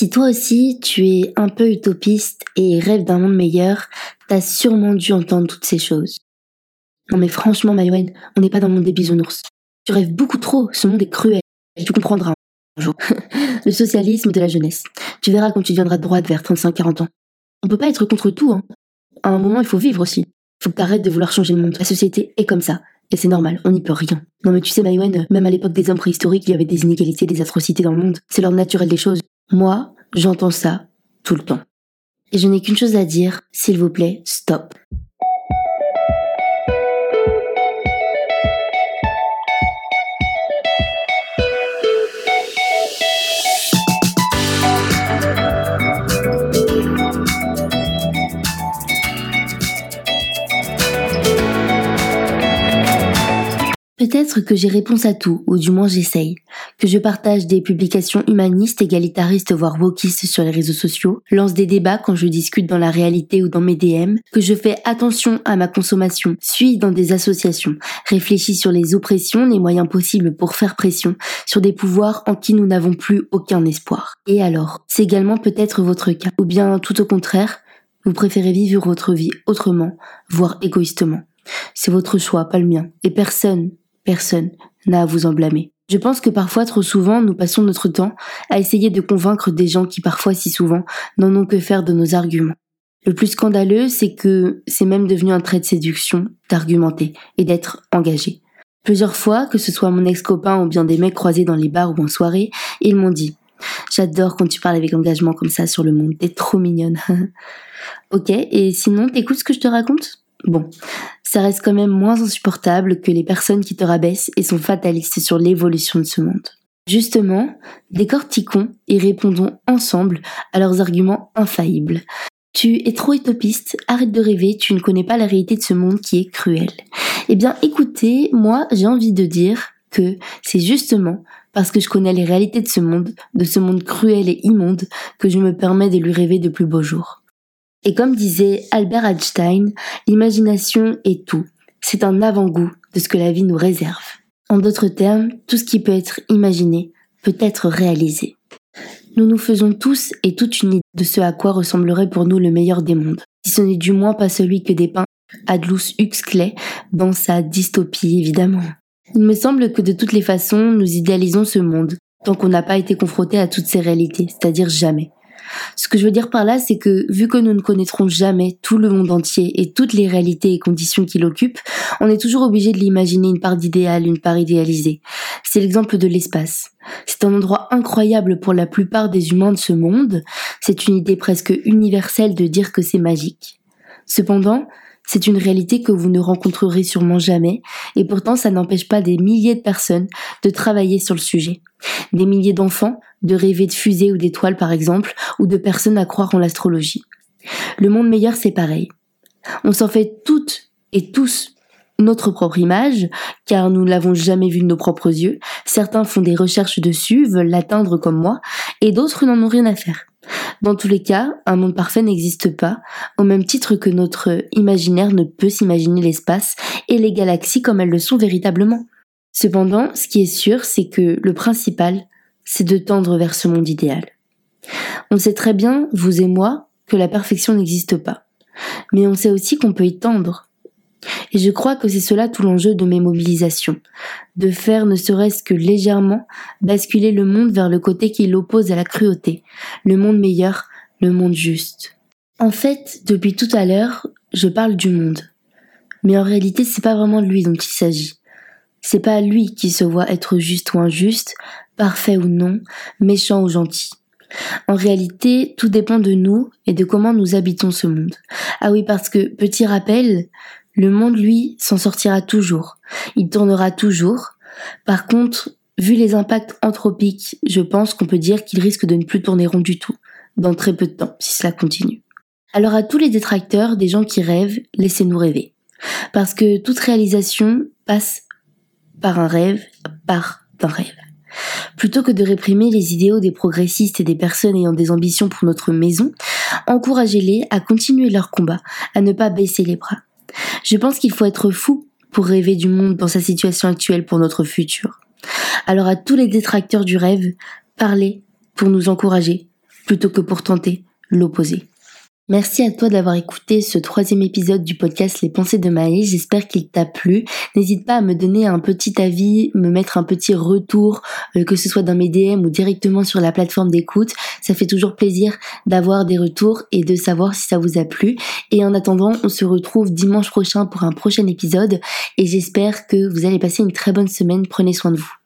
Si toi aussi tu es un peu utopiste et rêves d'un monde meilleur, t'as sûrement dû entendre toutes ces choses. Non mais franchement Mayouen, on n'est pas dans le monde des bisounours. Tu rêves beaucoup trop, ce monde est cruel. Tu comprendras un le socialisme de la jeunesse. Tu verras quand tu deviendras de droite vers 35-40 ans. On peut pas être contre tout, hein. À un moment, il faut vivre aussi. Faut que t'arrêtes de vouloir changer le monde. La société est comme ça. Et c'est normal, on n'y peut rien. Non mais tu sais, Maïwen, même à l'époque des hommes préhistoriques, il y avait des inégalités, des atrocités dans le monde. C'est l'ordre naturel des choses. Moi, j'entends ça tout le temps. Et je n'ai qu'une chose à dire, s'il vous plaît, stop. Peut-être que j'ai réponse à tout, ou du moins j'essaye. Que je partage des publications humanistes, égalitaristes, voire wokistes sur les réseaux sociaux, lance des débats quand je discute dans la réalité ou dans mes DM, que je fais attention à ma consommation, suis dans des associations, réfléchis sur les oppressions, les moyens possibles pour faire pression, sur des pouvoirs en qui nous n'avons plus aucun espoir. Et alors, c'est également peut-être votre cas, ou bien tout au contraire, vous préférez vivre votre vie autrement, voire égoïstement. C'est votre choix, pas le mien. Et personne, Personne n'a à vous en blâmer. Je pense que parfois, trop souvent, nous passons notre temps à essayer de convaincre des gens qui parfois, si souvent, n'en ont que faire de nos arguments. Le plus scandaleux, c'est que c'est même devenu un trait de séduction d'argumenter et d'être engagé. Plusieurs fois, que ce soit mon ex-copain ou bien des mecs croisés dans les bars ou en soirée, ils m'ont dit J'adore quand tu parles avec engagement comme ça sur le monde, t'es trop mignonne. ok, et sinon, t'écoutes ce que je te raconte? Bon, ça reste quand même moins insupportable que les personnes qui te rabaissent et sont fatalistes sur l'évolution de ce monde. Justement, décortiquons et répondons ensemble à leurs arguments infaillibles. Tu es trop utopiste, arrête de rêver, tu ne connais pas la réalité de ce monde qui est cruel. Eh bien écoutez, moi j'ai envie de dire que c'est justement parce que je connais les réalités de ce monde, de ce monde cruel et immonde, que je me permets de lui rêver de plus beaux jours. Et comme disait Albert Einstein, l'imagination est tout. C'est un avant-goût de ce que la vie nous réserve. En d'autres termes, tout ce qui peut être imaginé peut être réalisé. Nous nous faisons tous et toutes une idée de ce à quoi ressemblerait pour nous le meilleur des mondes, si ce n'est du moins pas celui que dépeint Adlus Huxley dans sa dystopie évidemment. Il me semble que de toutes les façons, nous idéalisons ce monde, tant qu'on n'a pas été confronté à toutes ces réalités, c'est-à-dire jamais. Ce que je veux dire par là, c'est que vu que nous ne connaîtrons jamais tout le monde entier et toutes les réalités et conditions qu'il occupe, on est toujours obligé de l'imaginer une part d'idéal, une part idéalisée. C'est l'exemple de l'espace. C'est un endroit incroyable pour la plupart des humains de ce monde. C'est une idée presque universelle de dire que c'est magique. Cependant, c'est une réalité que vous ne rencontrerez sûrement jamais, et pourtant ça n'empêche pas des milliers de personnes de travailler sur le sujet. Des milliers d'enfants de rêver de fusées ou d'étoiles par exemple, ou de personnes à croire en l'astrologie. Le monde meilleur c'est pareil. On s'en fait toutes et tous notre propre image, car nous ne l'avons jamais vu de nos propres yeux. Certains font des recherches dessus, veulent l'atteindre comme moi, et d'autres n'en ont rien à faire. Dans tous les cas, un monde parfait n'existe pas, au même titre que notre imaginaire ne peut s'imaginer l'espace et les galaxies comme elles le sont véritablement. Cependant, ce qui est sûr, c'est que le principal, c'est de tendre vers ce monde idéal. On sait très bien, vous et moi, que la perfection n'existe pas. Mais on sait aussi qu'on peut y tendre, et je crois que c'est cela tout l'enjeu de mes mobilisations, de faire ne serait-ce que légèrement basculer le monde vers le côté qui l'oppose à la cruauté, le monde meilleur, le monde juste. En fait, depuis tout à l'heure, je parle du monde. Mais en réalité, c'est pas vraiment de lui dont il s'agit. C'est pas lui qui se voit être juste ou injuste, parfait ou non, méchant ou gentil. En réalité, tout dépend de nous et de comment nous habitons ce monde. Ah oui, parce que, petit rappel, le monde, lui, s'en sortira toujours. Il tournera toujours. Par contre, vu les impacts anthropiques, je pense qu'on peut dire qu'il risque de ne plus tourner rond du tout, dans très peu de temps, si cela continue. Alors à tous les détracteurs, des gens qui rêvent, laissez-nous rêver. Parce que toute réalisation passe par un rêve, par d'un rêve. Plutôt que de réprimer les idéaux des progressistes et des personnes ayant des ambitions pour notre maison, encouragez-les à continuer leur combat, à ne pas baisser les bras. Je pense qu'il faut être fou pour rêver du monde dans sa situation actuelle pour notre futur. Alors à tous les détracteurs du rêve, parlez pour nous encourager, plutôt que pour tenter l'opposé. Merci à toi d'avoir écouté ce troisième épisode du podcast Les pensées de Maë. J'espère qu'il t'a plu. N'hésite pas à me donner un petit avis, me mettre un petit retour, euh, que ce soit dans mes DM ou directement sur la plateforme d'écoute. Ça fait toujours plaisir d'avoir des retours et de savoir si ça vous a plu. Et en attendant, on se retrouve dimanche prochain pour un prochain épisode et j'espère que vous allez passer une très bonne semaine. Prenez soin de vous.